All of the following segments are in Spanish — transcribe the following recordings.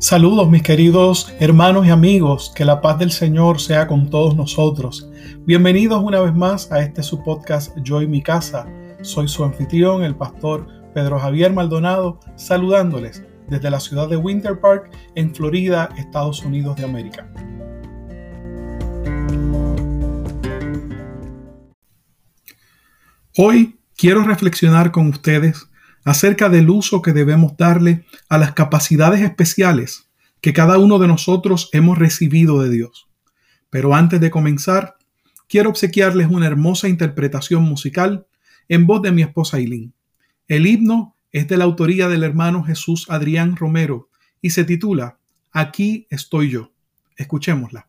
Saludos mis queridos hermanos y amigos, que la paz del Señor sea con todos nosotros. Bienvenidos una vez más a este su podcast Yo y mi casa. Soy su anfitrión, el pastor Pedro Javier Maldonado, saludándoles desde la ciudad de Winter Park, en Florida, Estados Unidos de América. Hoy quiero reflexionar con ustedes acerca del uso que debemos darle a las capacidades especiales que cada uno de nosotros hemos recibido de Dios. Pero antes de comenzar, quiero obsequiarles una hermosa interpretación musical en voz de mi esposa Eileen. El himno es de la autoría del hermano Jesús Adrián Romero y se titula Aquí estoy yo. Escuchémosla.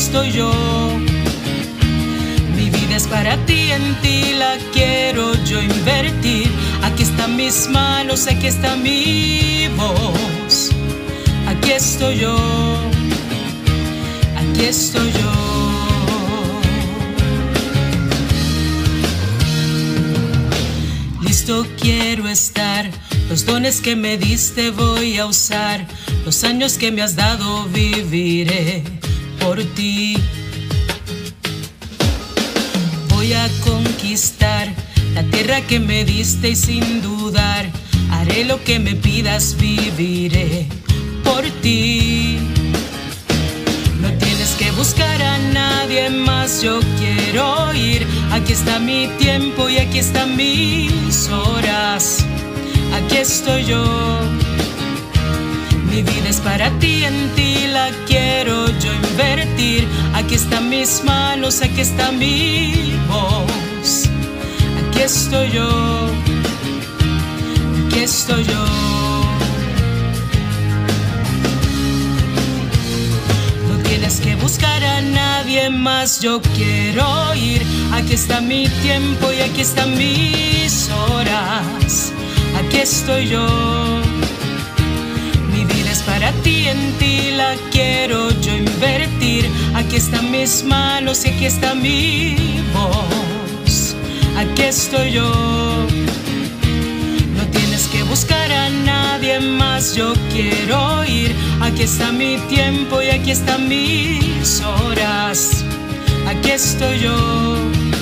estoy yo. Mi vida es para ti, en ti la quiero yo invertir. Aquí están mis manos, aquí está mi voz. Aquí estoy yo, aquí estoy yo. Listo quiero estar, los dones que me diste voy a usar, los años que me has dado viviré por ti. Voy a conquistar la tierra que me diste y sin dudar haré lo que me pidas, viviré por ti. No tienes que buscar a nadie más, yo quiero ir. Aquí está mi tiempo y aquí están mis horas. Aquí estoy yo mi vida es para ti, en ti la quiero yo invertir. Aquí están mis manos, aquí está mi voz. Aquí estoy yo, aquí estoy yo. No tienes que buscar a nadie más, yo quiero ir. Aquí está mi tiempo y aquí están mis horas. Aquí estoy yo para ti, en ti la quiero yo invertir. Aquí están mis manos y aquí está mi voz. Aquí estoy yo. No tienes que buscar a nadie más, yo quiero ir. Aquí está mi tiempo y aquí están mis horas. Aquí estoy yo.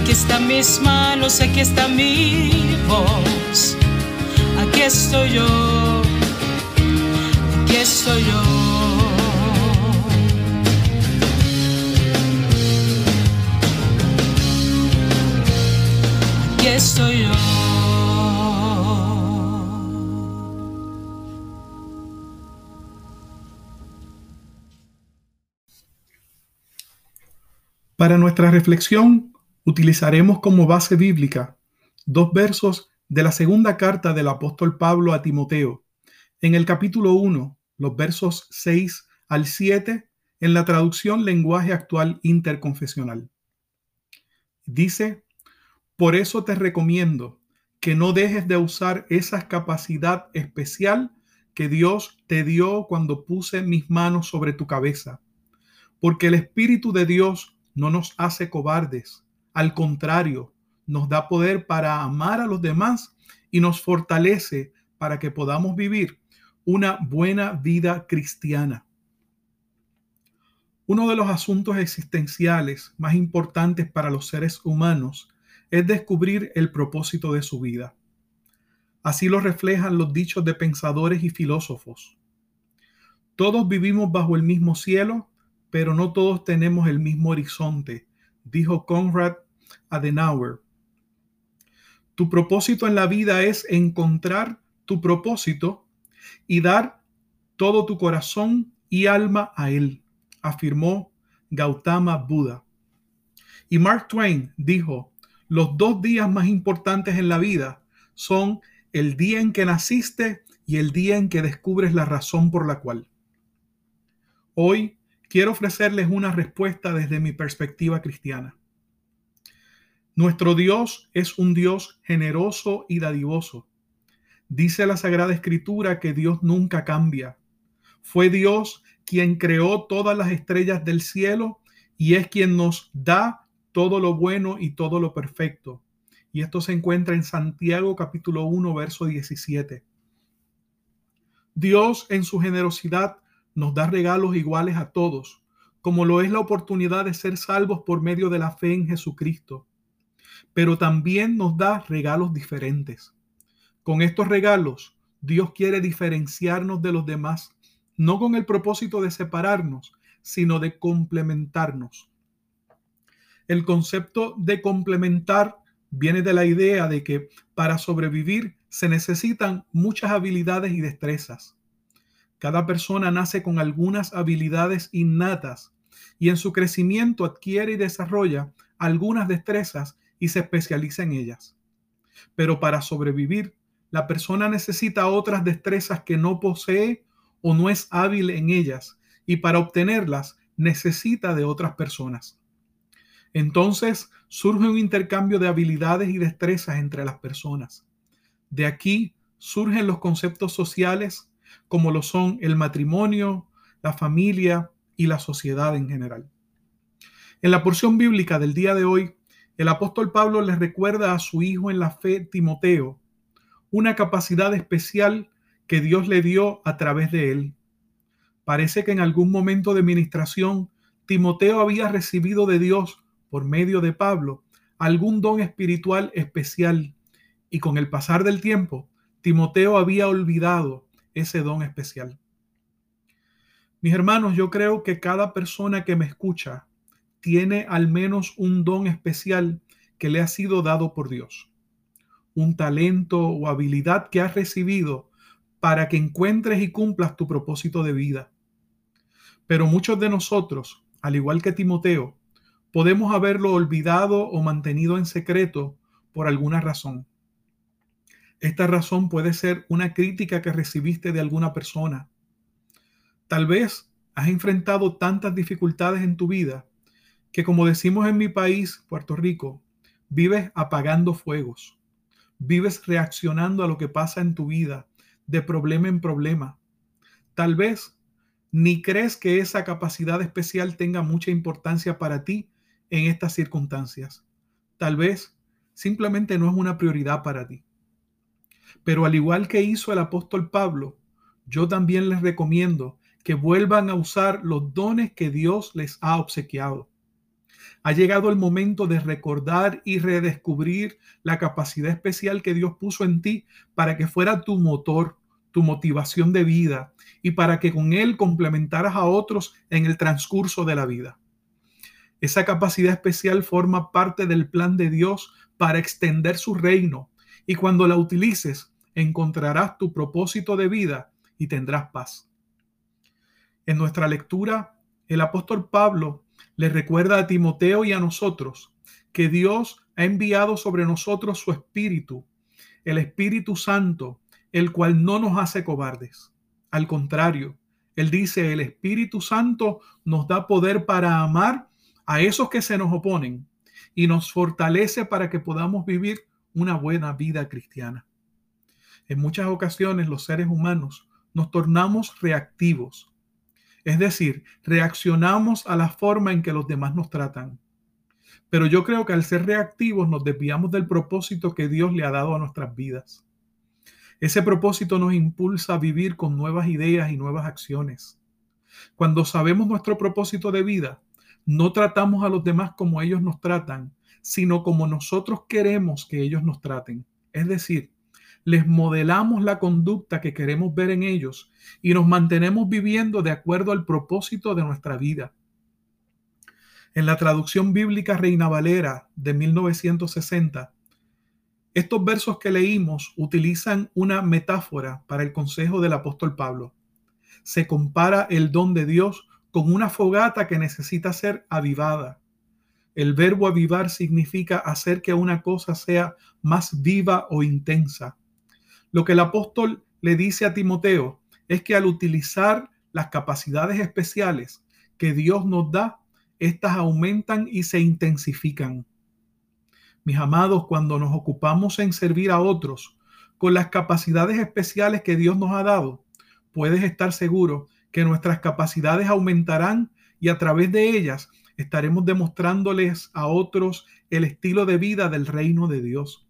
Aquí están mis manos, aquí está mi voz. Aquí estoy yo, aquí estoy yo. Aquí estoy yo. Para nuestra reflexión, utilizaremos como base bíblica dos versos de la segunda carta del apóstol Pablo a Timoteo, en el capítulo 1, los versos 6 al 7, en la traducción lenguaje actual interconfesional. Dice, por eso te recomiendo que no dejes de usar esa capacidad especial que Dios te dio cuando puse mis manos sobre tu cabeza, porque el Espíritu de Dios no nos hace cobardes, al contrario, nos da poder para amar a los demás y nos fortalece para que podamos vivir una buena vida cristiana. Uno de los asuntos existenciales más importantes para los seres humanos es descubrir el propósito de su vida. Así lo reflejan los dichos de pensadores y filósofos. Todos vivimos bajo el mismo cielo, pero no todos tenemos el mismo horizonte, dijo Konrad Adenauer. Tu propósito en la vida es encontrar tu propósito y dar todo tu corazón y alma a él, afirmó Gautama Buda. Y Mark Twain dijo, los dos días más importantes en la vida son el día en que naciste y el día en que descubres la razón por la cual. Hoy quiero ofrecerles una respuesta desde mi perspectiva cristiana. Nuestro Dios es un Dios generoso y dadivoso. Dice la Sagrada Escritura que Dios nunca cambia. Fue Dios quien creó todas las estrellas del cielo y es quien nos da todo lo bueno y todo lo perfecto. Y esto se encuentra en Santiago capítulo 1, verso 17. Dios en su generosidad nos da regalos iguales a todos, como lo es la oportunidad de ser salvos por medio de la fe en Jesucristo. Pero también nos da regalos diferentes. Con estos regalos, Dios quiere diferenciarnos de los demás, no con el propósito de separarnos, sino de complementarnos. El concepto de complementar viene de la idea de que para sobrevivir se necesitan muchas habilidades y destrezas. Cada persona nace con algunas habilidades innatas y en su crecimiento adquiere y desarrolla algunas destrezas y se especializa en ellas. Pero para sobrevivir, la persona necesita otras destrezas que no posee o no es hábil en ellas y para obtenerlas necesita de otras personas. Entonces surge un intercambio de habilidades y destrezas entre las personas. De aquí surgen los conceptos sociales como lo son el matrimonio, la familia y la sociedad en general. En la porción bíblica del día de hoy, el apóstol Pablo le recuerda a su hijo en la fe, Timoteo, una capacidad especial que Dios le dio a través de él. Parece que en algún momento de ministración, Timoteo había recibido de Dios, por medio de Pablo, algún don espiritual especial, y con el pasar del tiempo, Timoteo había olvidado ese don especial. Mis hermanos, yo creo que cada persona que me escucha tiene al menos un don especial que le ha sido dado por Dios. Un talento o habilidad que has recibido para que encuentres y cumplas tu propósito de vida. Pero muchos de nosotros, al igual que Timoteo, podemos haberlo olvidado o mantenido en secreto por alguna razón. Esta razón puede ser una crítica que recibiste de alguna persona. Tal vez has enfrentado tantas dificultades en tu vida que, como decimos en mi país, Puerto Rico, vives apagando fuegos. Vives reaccionando a lo que pasa en tu vida, de problema en problema. Tal vez ni crees que esa capacidad especial tenga mucha importancia para ti en estas circunstancias. Tal vez simplemente no es una prioridad para ti. Pero al igual que hizo el apóstol Pablo, yo también les recomiendo que vuelvan a usar los dones que Dios les ha obsequiado. Ha llegado el momento de recordar y redescubrir la capacidad especial que Dios puso en ti para que fuera tu motor, tu motivación de vida y para que con él complementaras a otros en el transcurso de la vida. Esa capacidad especial forma parte del plan de Dios para extender su reino y cuando la utilices encontrarás tu propósito de vida y tendrás paz. En nuestra lectura, el apóstol Pablo le recuerda a Timoteo y a nosotros que Dios ha enviado sobre nosotros su Espíritu, el Espíritu Santo, el cual no nos hace cobardes. Al contrario, él dice, el Espíritu Santo nos da poder para amar a esos que se nos oponen y nos fortalece para que podamos vivir una buena vida cristiana. En muchas ocasiones los seres humanos nos tornamos reactivos, es decir, reaccionamos a la forma en que los demás nos tratan. Pero yo creo que al ser reactivos nos desviamos del propósito que Dios le ha dado a nuestras vidas. Ese propósito nos impulsa a vivir con nuevas ideas y nuevas acciones. Cuando sabemos nuestro propósito de vida, no tratamos a los demás como ellos nos tratan, sino como nosotros queremos que ellos nos traten. Es decir, les modelamos la conducta que queremos ver en ellos y nos mantenemos viviendo de acuerdo al propósito de nuestra vida. En la traducción bíblica Reina Valera de 1960, estos versos que leímos utilizan una metáfora para el consejo del apóstol Pablo. Se compara el don de Dios con una fogata que necesita ser avivada. El verbo avivar significa hacer que una cosa sea más viva o intensa. Lo que el apóstol le dice a Timoteo es que al utilizar las capacidades especiales que Dios nos da, éstas aumentan y se intensifican. Mis amados, cuando nos ocupamos en servir a otros con las capacidades especiales que Dios nos ha dado, puedes estar seguro que nuestras capacidades aumentarán y a través de ellas estaremos demostrándoles a otros el estilo de vida del reino de Dios.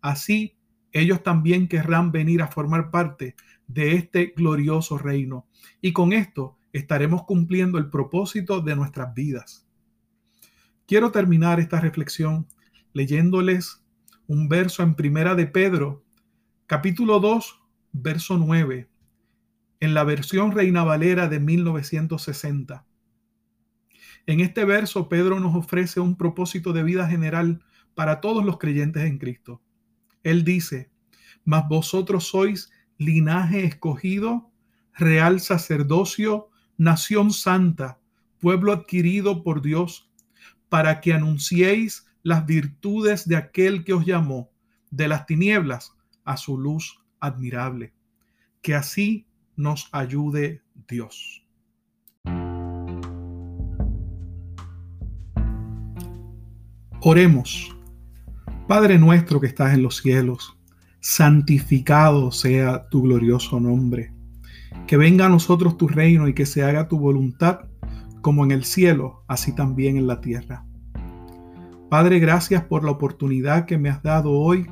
Así, ellos también querrán venir a formar parte de este glorioso reino. Y con esto estaremos cumpliendo el propósito de nuestras vidas. Quiero terminar esta reflexión leyéndoles un verso en Primera de Pedro, capítulo 2, verso 9, en la versión Reina Valera de 1960. En este verso, Pedro nos ofrece un propósito de vida general para todos los creyentes en Cristo. Él dice, mas vosotros sois linaje escogido, real sacerdocio, nación santa, pueblo adquirido por Dios, para que anunciéis las virtudes de aquel que os llamó de las tinieblas a su luz admirable. Que así nos ayude Dios. Oremos. Padre nuestro que estás en los cielos, santificado sea tu glorioso nombre. Que venga a nosotros tu reino y que se haga tu voluntad como en el cielo, así también en la tierra. Padre, gracias por la oportunidad que me has dado hoy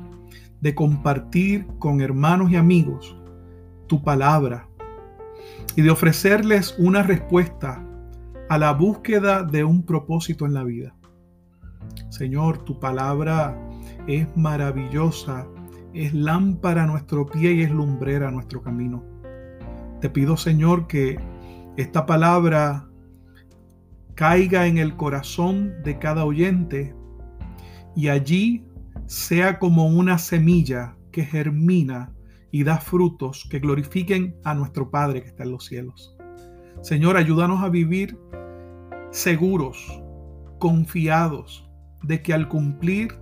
de compartir con hermanos y amigos tu palabra y de ofrecerles una respuesta a la búsqueda de un propósito en la vida. Señor, tu palabra es maravillosa, es lámpara a nuestro pie y es lumbrera a nuestro camino. Te pido, Señor, que esta palabra caiga en el corazón de cada oyente y allí sea como una semilla que germina y da frutos que glorifiquen a nuestro Padre que está en los cielos. Señor, ayúdanos a vivir seguros, confiados de que al cumplir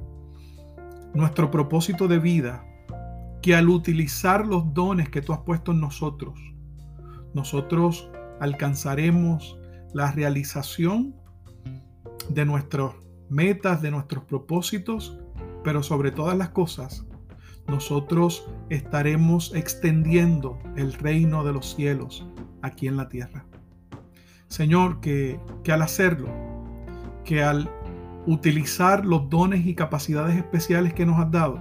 nuestro propósito de vida, que al utilizar los dones que tú has puesto en nosotros, nosotros alcanzaremos la realización de nuestros metas, de nuestros propósitos, pero sobre todas las cosas, nosotros estaremos extendiendo el reino de los cielos aquí en la tierra. Señor, que, que al hacerlo, que al utilizar los dones y capacidades especiales que nos has dado,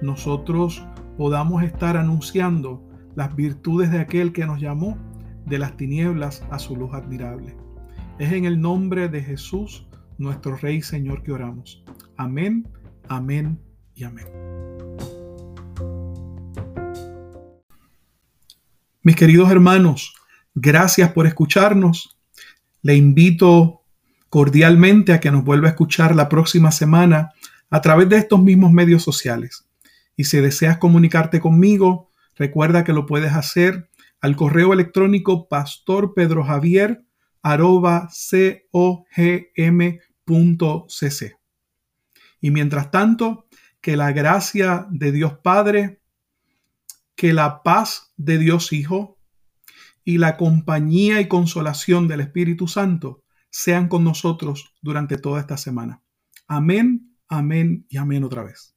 nosotros podamos estar anunciando las virtudes de aquel que nos llamó de las tinieblas a su luz admirable. Es en el nombre de Jesús nuestro Rey Señor que oramos. Amén, amén y amén. Mis queridos hermanos, gracias por escucharnos. Le invito cordialmente a que nos vuelva a escuchar la próxima semana a través de estos mismos medios sociales. Y si deseas comunicarte conmigo, recuerda que lo puedes hacer al correo electrónico pastorpedrojavier cc. Y mientras tanto, que la gracia de Dios Padre, que la paz de Dios Hijo y la compañía y consolación del Espíritu Santo sean con nosotros durante toda esta semana. Amén, amén y amén otra vez.